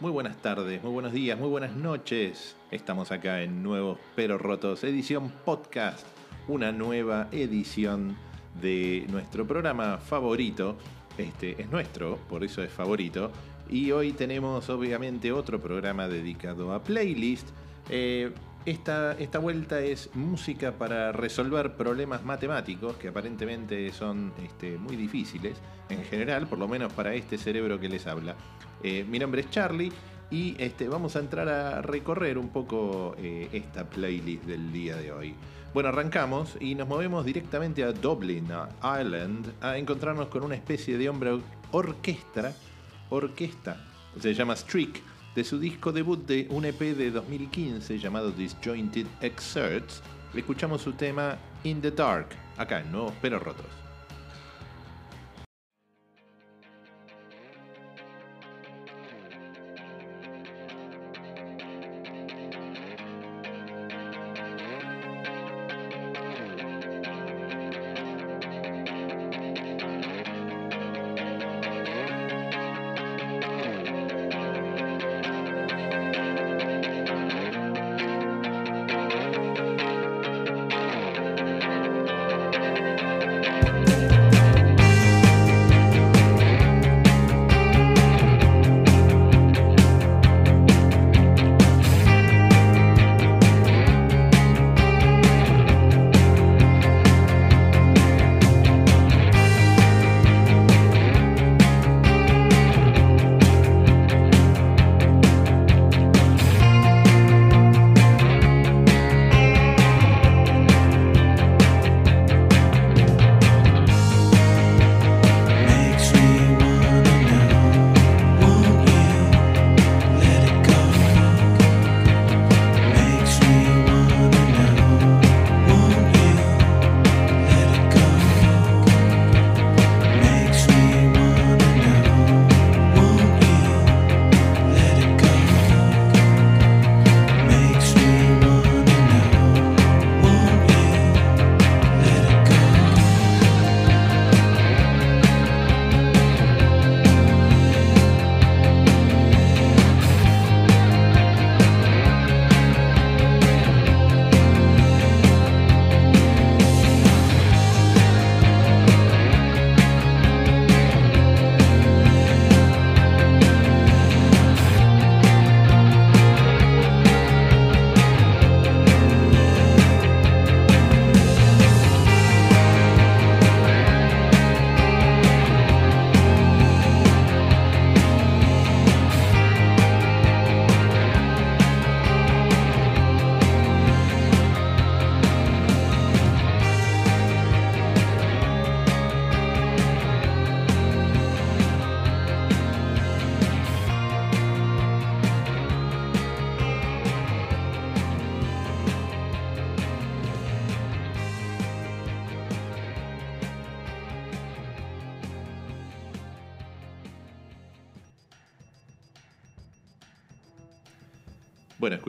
Muy buenas tardes, muy buenos días, muy buenas noches. Estamos acá en Nuevos Pero Rotos, edición podcast, una nueva edición de nuestro programa favorito. Este es nuestro, por eso es favorito. Y hoy tenemos obviamente otro programa dedicado a playlist. Eh, esta, esta, vuelta es música para resolver problemas matemáticos que aparentemente son este, muy difíciles en general, por lo menos para este cerebro que les habla. Eh, mi nombre es Charlie y este, vamos a entrar a recorrer un poco eh, esta playlist del día de hoy. Bueno, arrancamos y nos movemos directamente a Dublin, a Ireland, a encontrarnos con una especie de hombre orquesta, orquesta, se llama Streak, de su disco debut de un EP de 2015 llamado Disjointed Excerpts. Escuchamos su tema In the Dark, acá en Nuevos Pero Rotos.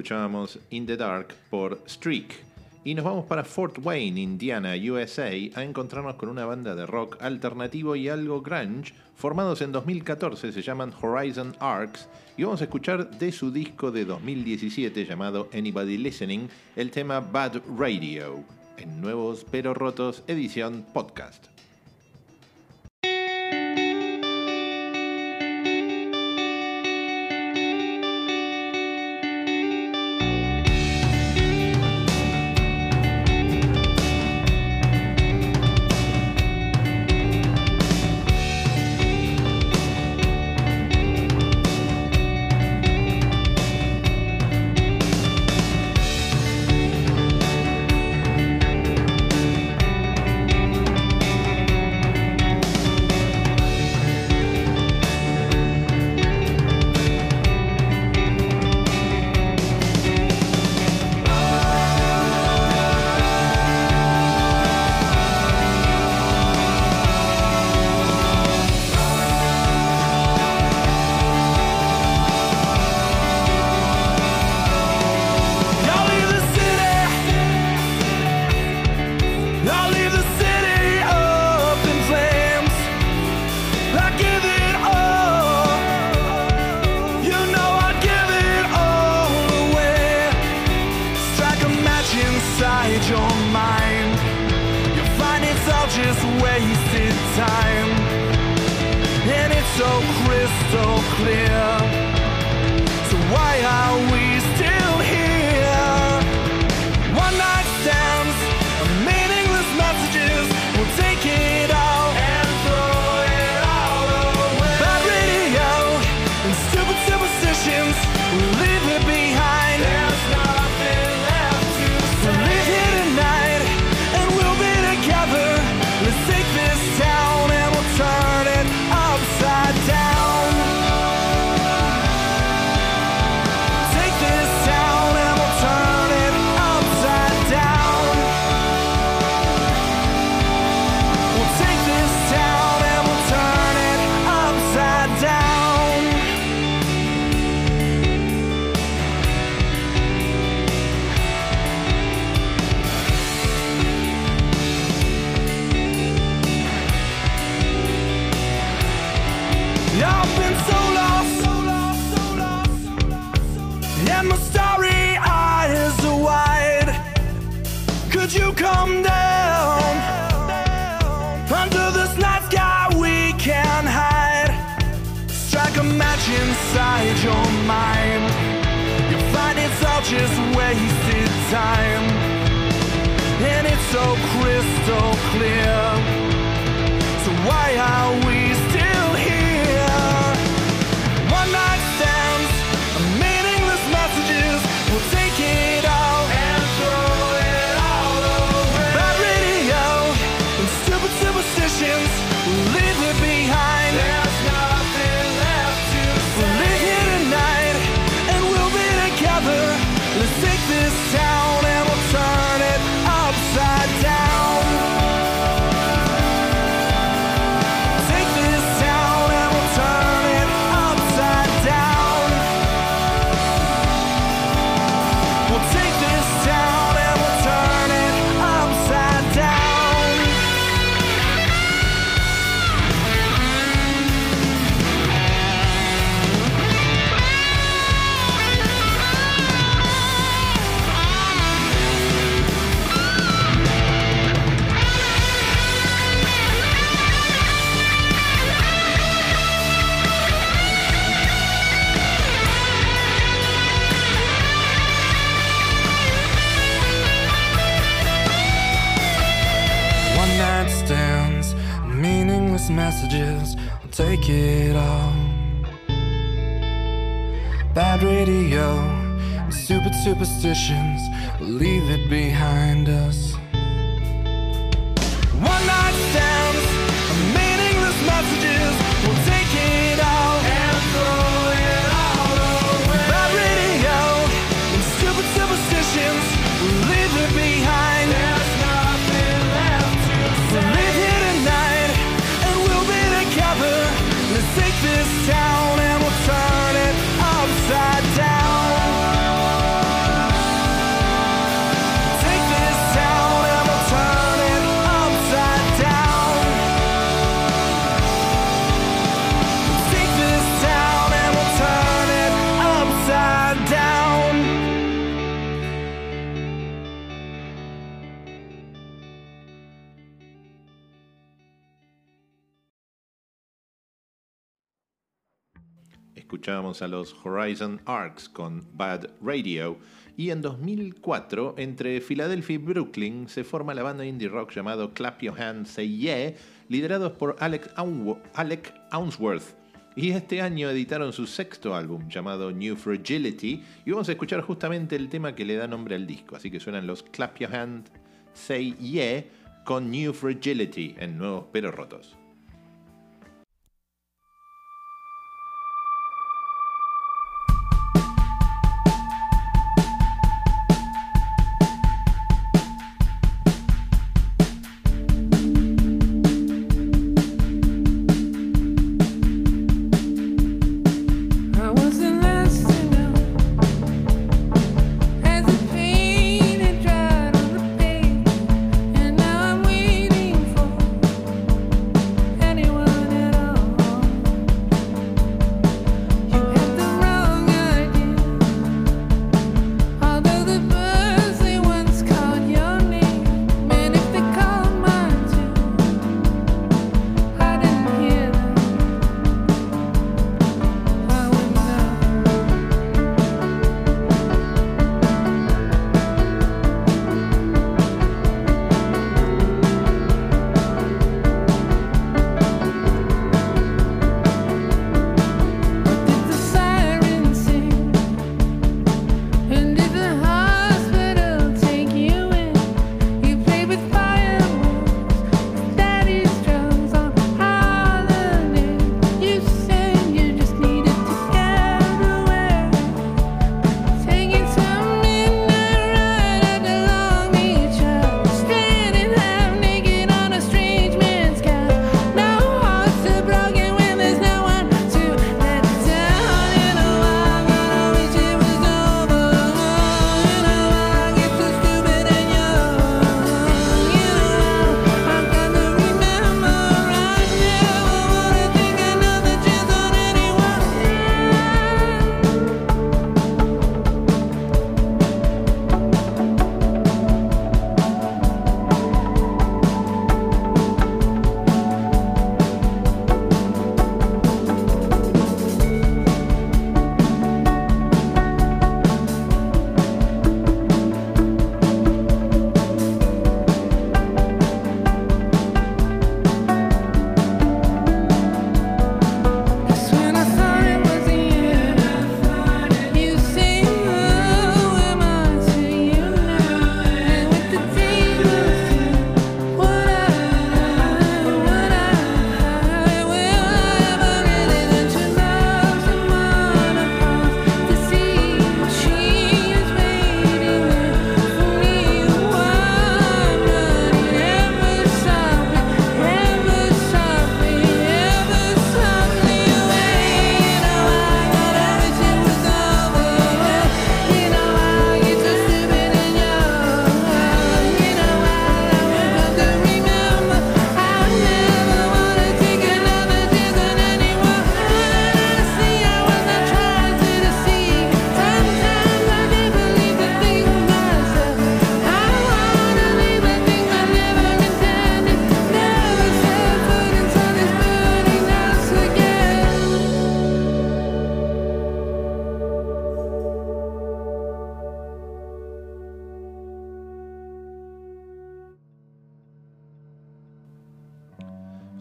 Escuchábamos In the Dark por Streak. Y nos vamos para Fort Wayne, Indiana, USA, a encontrarnos con una banda de rock alternativo y algo grunge, formados en 2014, se llaman Horizon Arcs, y vamos a escuchar de su disco de 2017 llamado Anybody Listening el tema Bad Radio, en Nuevos Pero Rotos, edición podcast. escuchábamos a los Horizon Arcs con Bad Radio. Y en 2004, entre Filadelfia y Brooklyn, se forma la banda indie rock llamado Clap Your Hands Say Yeah, liderados por Alex, Alec Ounsworth. Y este año editaron su sexto álbum llamado New Fragility y vamos a escuchar justamente el tema que le da nombre al disco. Así que suenan los Clap Your Hands Say Yeah con New Fragility en Nuevos Pero Rotos.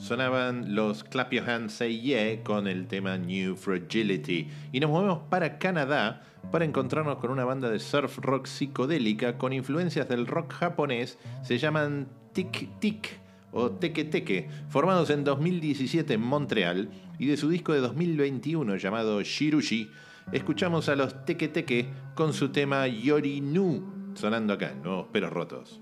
Sonaban los Clap Your Hands Say Yeah con el tema New Fragility. Y nos movemos para Canadá para encontrarnos con una banda de surf rock psicodélica con influencias del rock japonés. Se llaman Tic Tic o Teke Teke, formados en 2017 en Montreal y de su disco de 2021 llamado Shirushi, escuchamos a los Teke Teke con su tema Yorinu, sonando acá, en Nuevos Peros Rotos.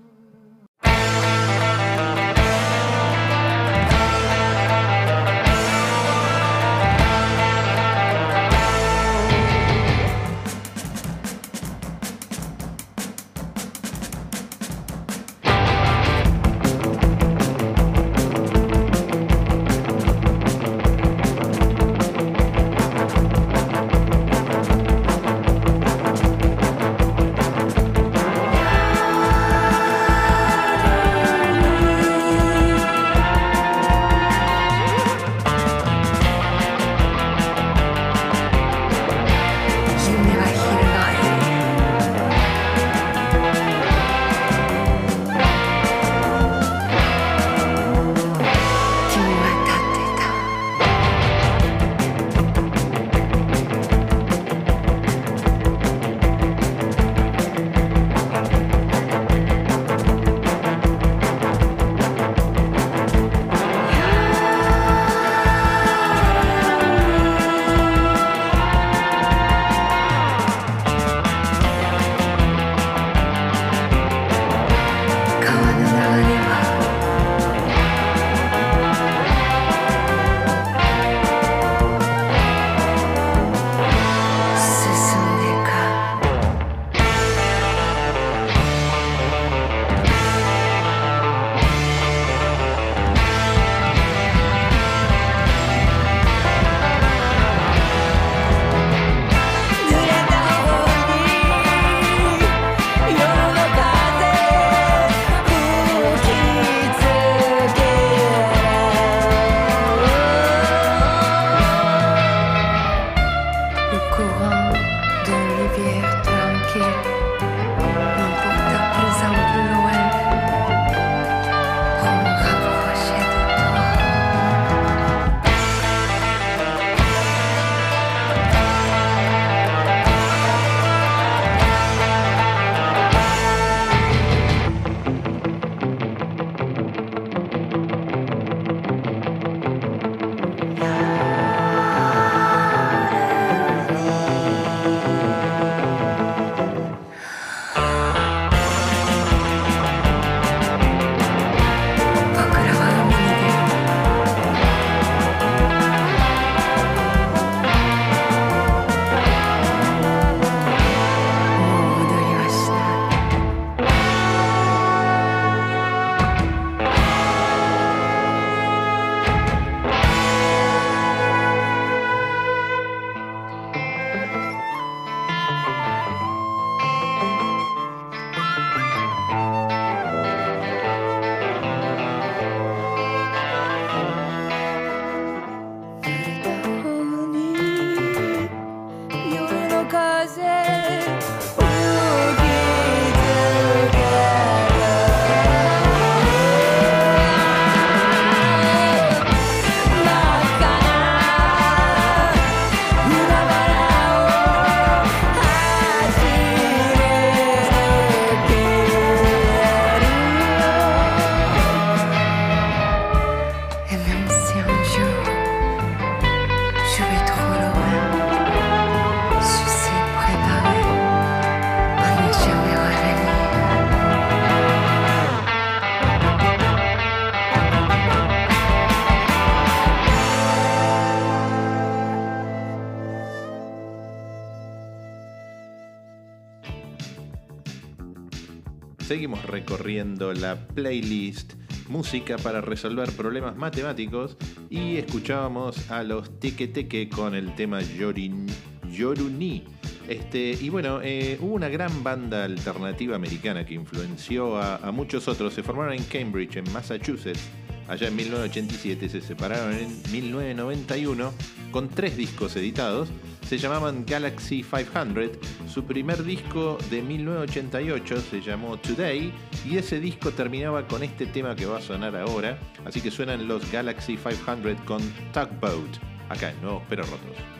Recorriendo la playlist música para resolver problemas matemáticos y escuchábamos a los Teke Teke con el tema Yorin, Yoruni. Este, y bueno, eh, hubo una gran banda alternativa americana que influenció a, a muchos otros. Se formaron en Cambridge, en Massachusetts, allá en 1987, se separaron en 1991 con tres discos editados. Se llamaban Galaxy 500. Su primer disco de 1988 se llamó Today y ese disco terminaba con este tema que va a sonar ahora. Así que suenan los Galaxy 500 con Tugboat, acá en Nuevos Pero Rotos.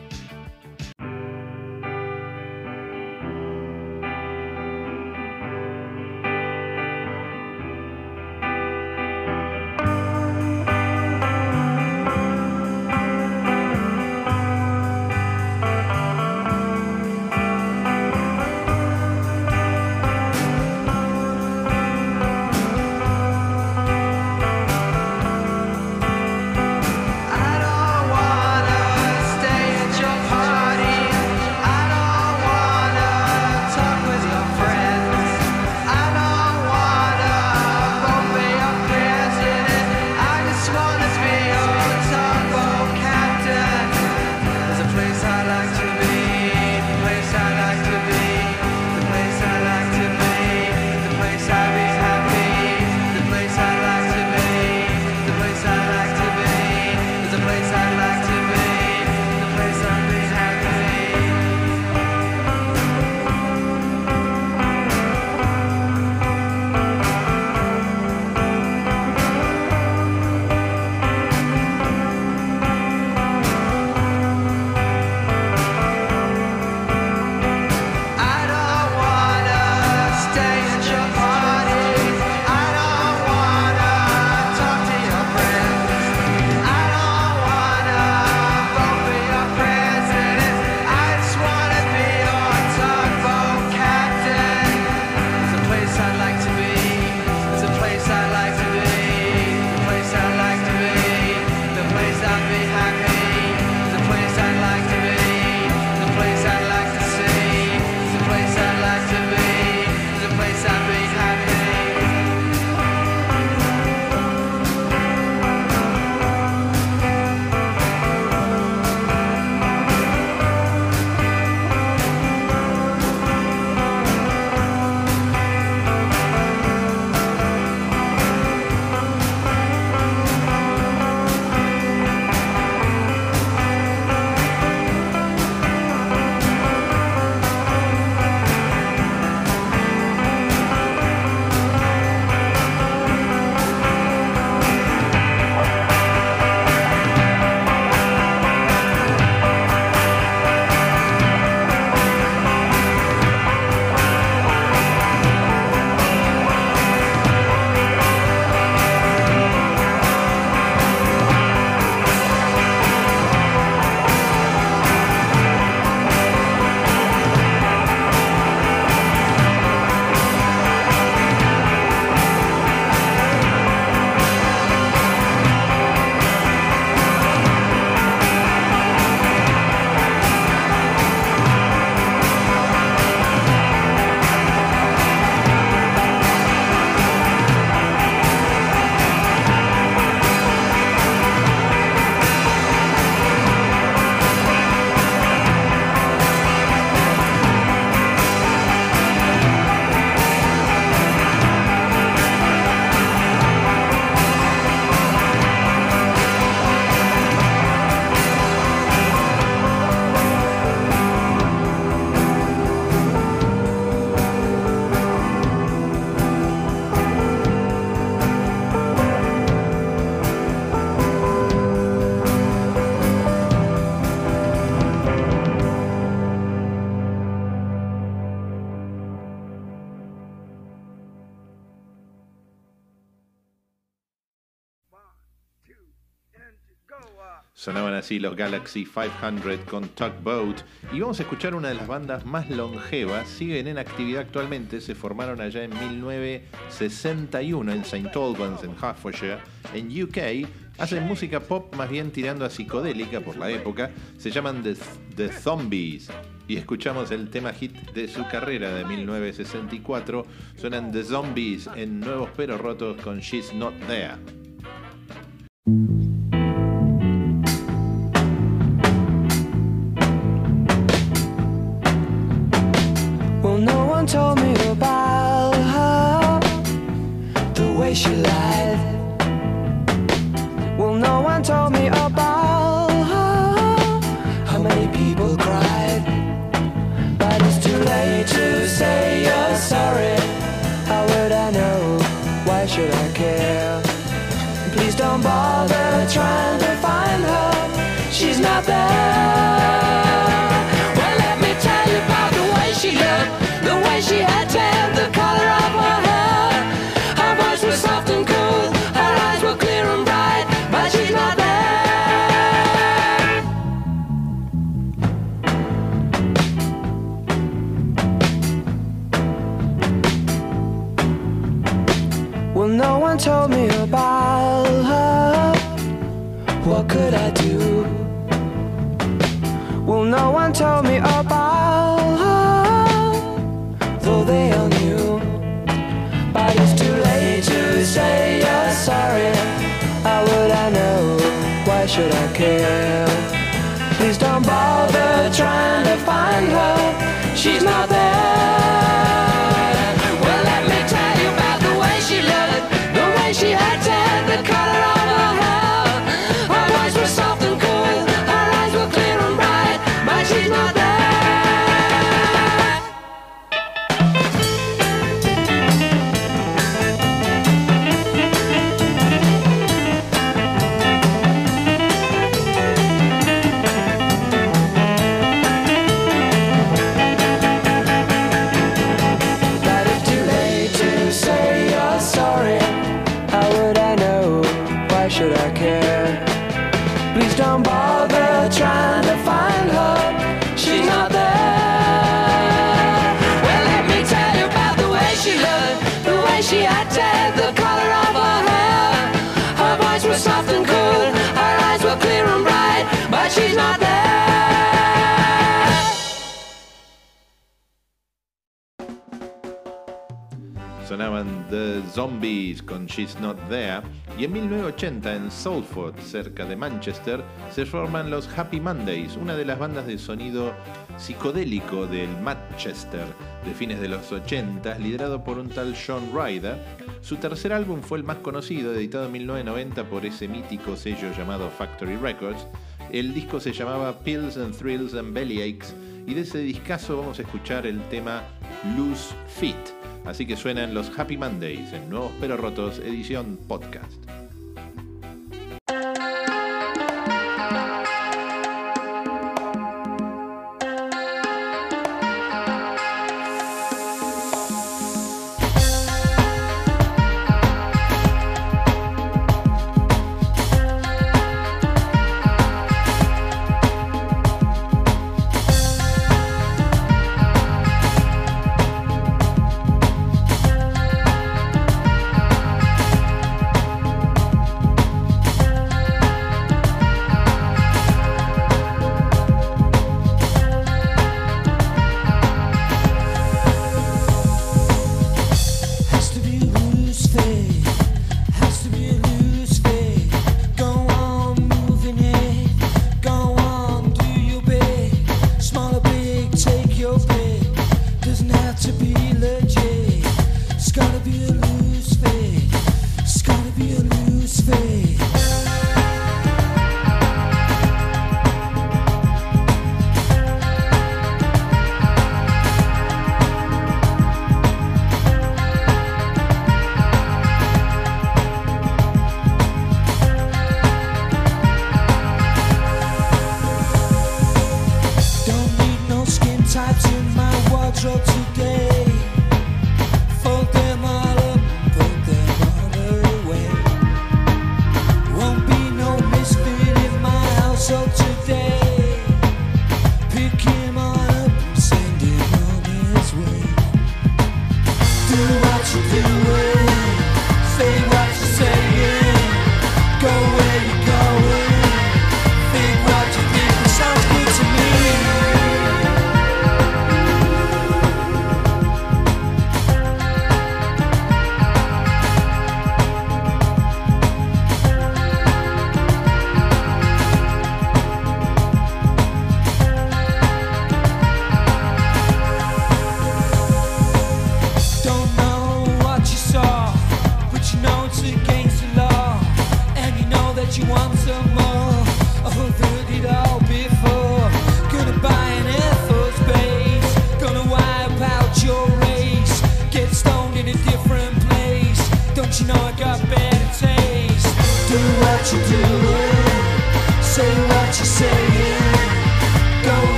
Así los Galaxy 500 con Tugboat. Y vamos a escuchar una de las bandas más longevas. Siguen en actividad actualmente. Se formaron allá en 1961 en St. Albans, en Hertfordshire, en UK. Hacen música pop más bien tirando a psicodélica por la época. Se llaman The, The Zombies. Y escuchamos el tema hit de su carrera de 1964. Suenan The Zombies en Nuevos Pero Rotos con She's Not There. she's not con She's Not There, y en 1980 en Salford, cerca de Manchester, se forman los Happy Mondays, una de las bandas de sonido psicodélico del Manchester de fines de los 80, liderado por un tal John Ryder. Su tercer álbum fue el más conocido, editado en 1990 por ese mítico sello llamado Factory Records. El disco se llamaba Pills and Thrills and Bellyaches y de ese discazo vamos a escuchar el tema Loose Fit. Así que suenan los Happy Mondays en Nuevos Pero Rotos, edición podcast.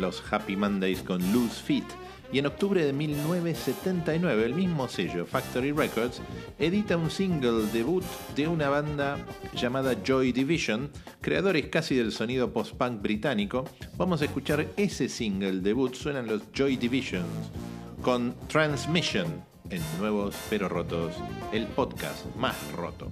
Los Happy Mondays con Loose Feet. Y en octubre de 1979, el mismo sello, Factory Records, edita un single debut de una banda llamada Joy Division, creadores casi del sonido post-punk británico. Vamos a escuchar ese single debut, suenan los Joy Divisions, con Transmission en Nuevos Pero Rotos, el podcast más roto.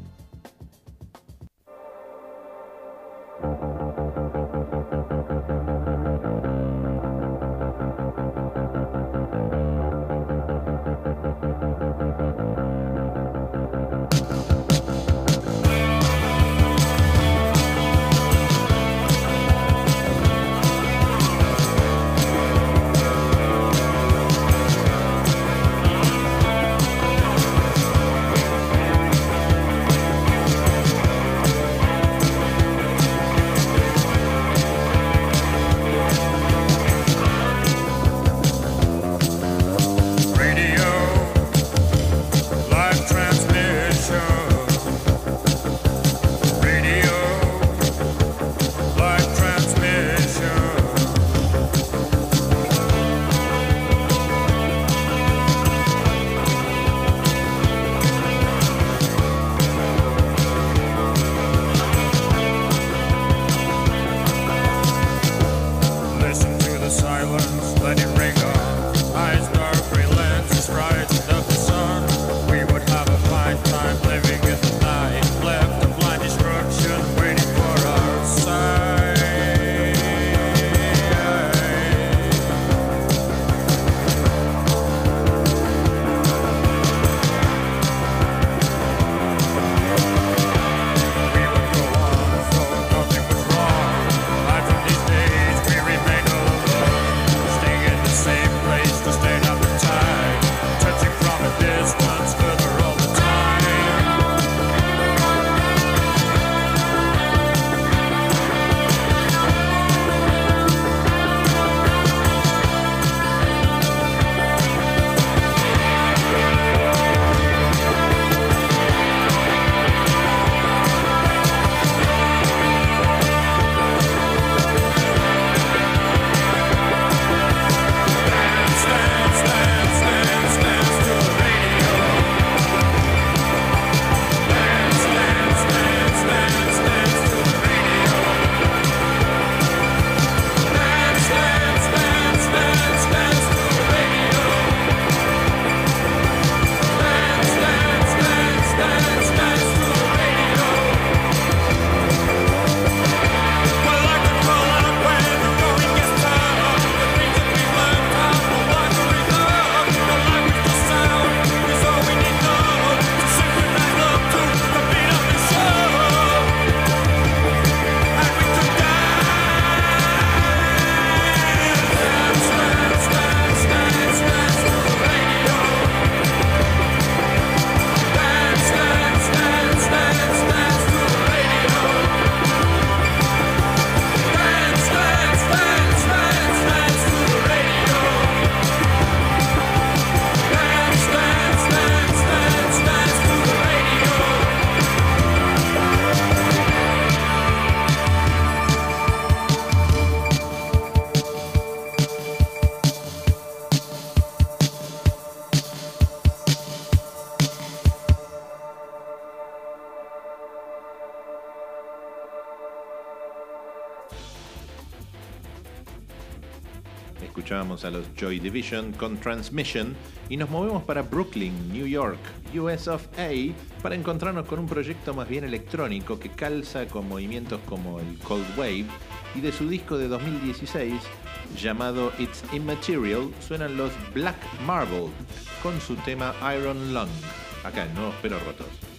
Escuchábamos a los Joy Division con Transmission y nos movemos para Brooklyn, New York, US of A, para encontrarnos con un proyecto más bien electrónico que calza con movimientos como el Cold Wave y de su disco de 2016 llamado It's Immaterial suenan los Black Marble con su tema Iron Lung, acá en Nuevos Pero Rotos.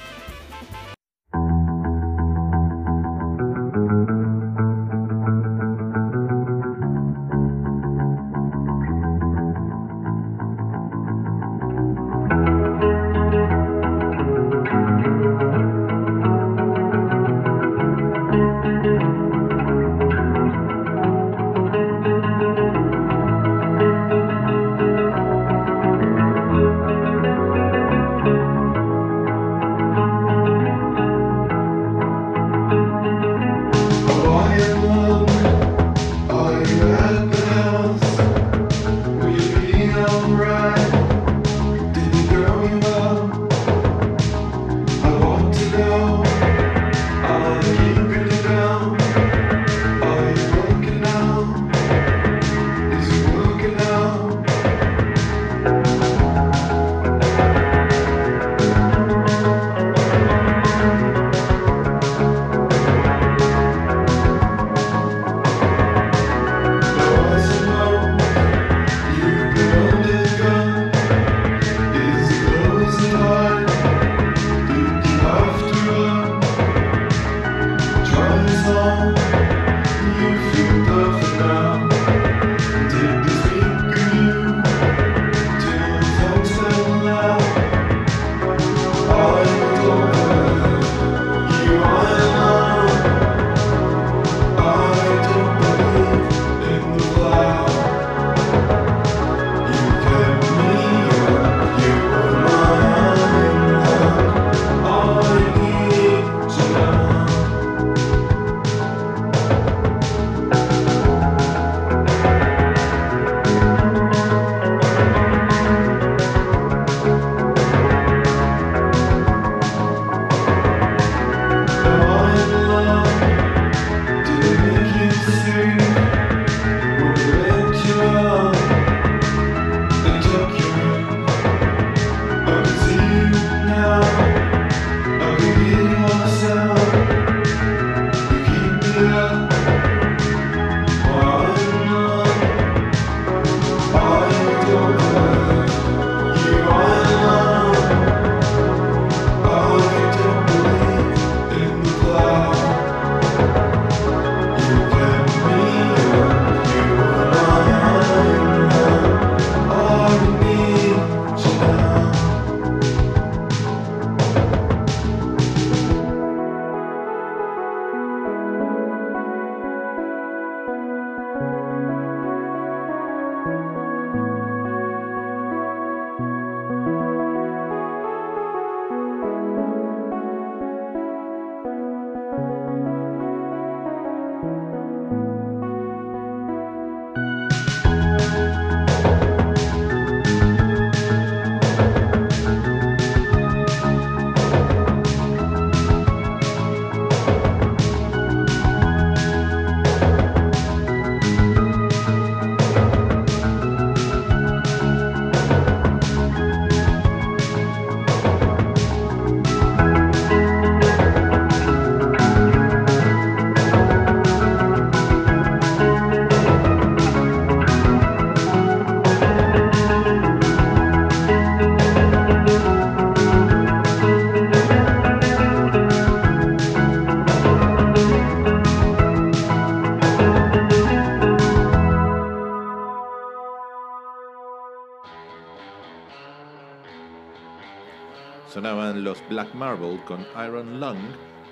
Black Marble con Iron Lung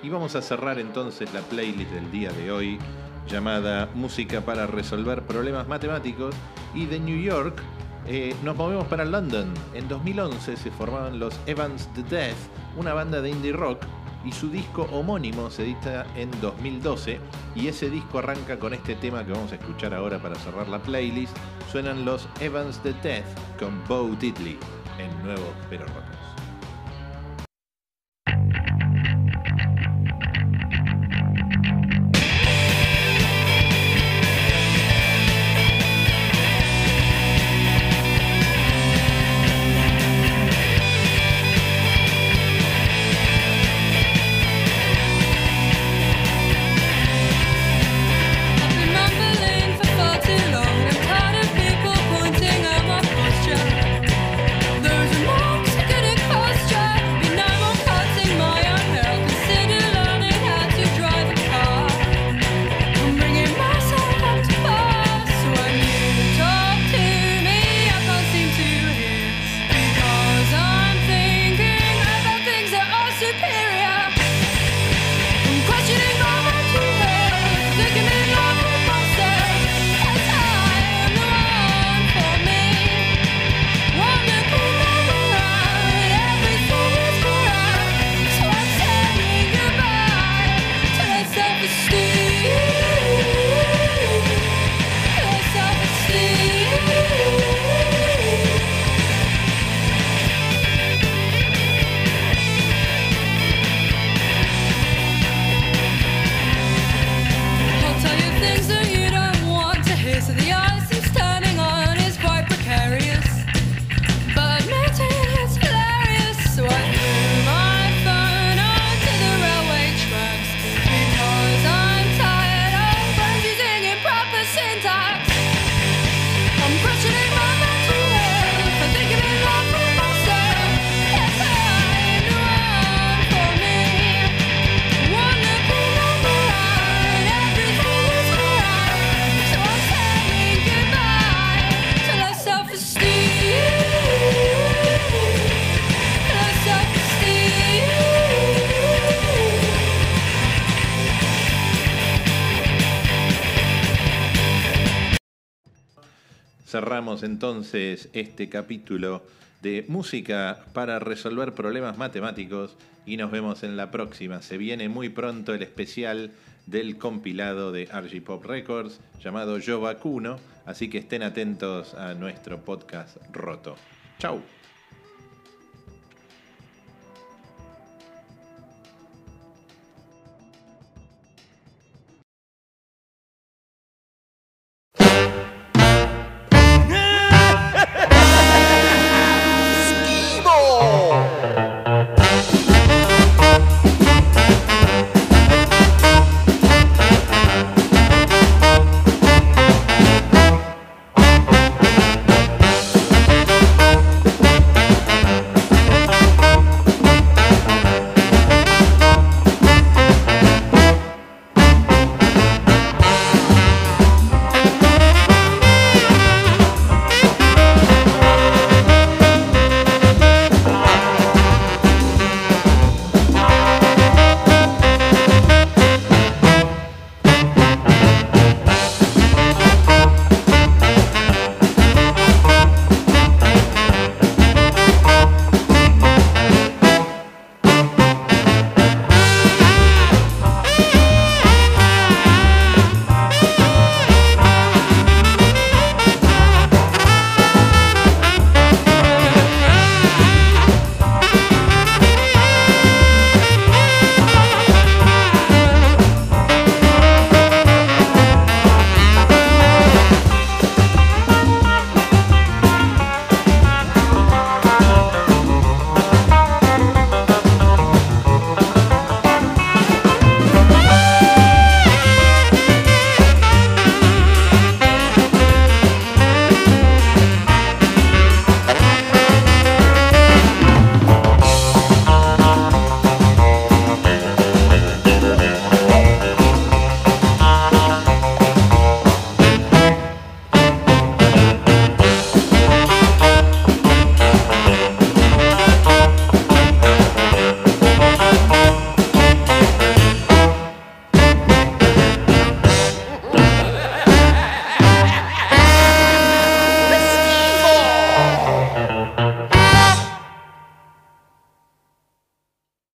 y vamos a cerrar entonces la playlist del día de hoy llamada Música para resolver problemas matemáticos y de New York eh, nos movemos para London. En 2011 se formaban los Evans the Death, una banda de indie rock y su disco homónimo se edita en 2012 y ese disco arranca con este tema que vamos a escuchar ahora para cerrar la playlist. Suenan los Evans the Death con Bo Diddley en Nuevos Pero Rotos. Cerramos entonces este capítulo de música para resolver problemas matemáticos y nos vemos en la próxima. Se viene muy pronto el especial del compilado de RG Pop Records llamado Yo Vacuno, así que estén atentos a nuestro podcast roto. Chau.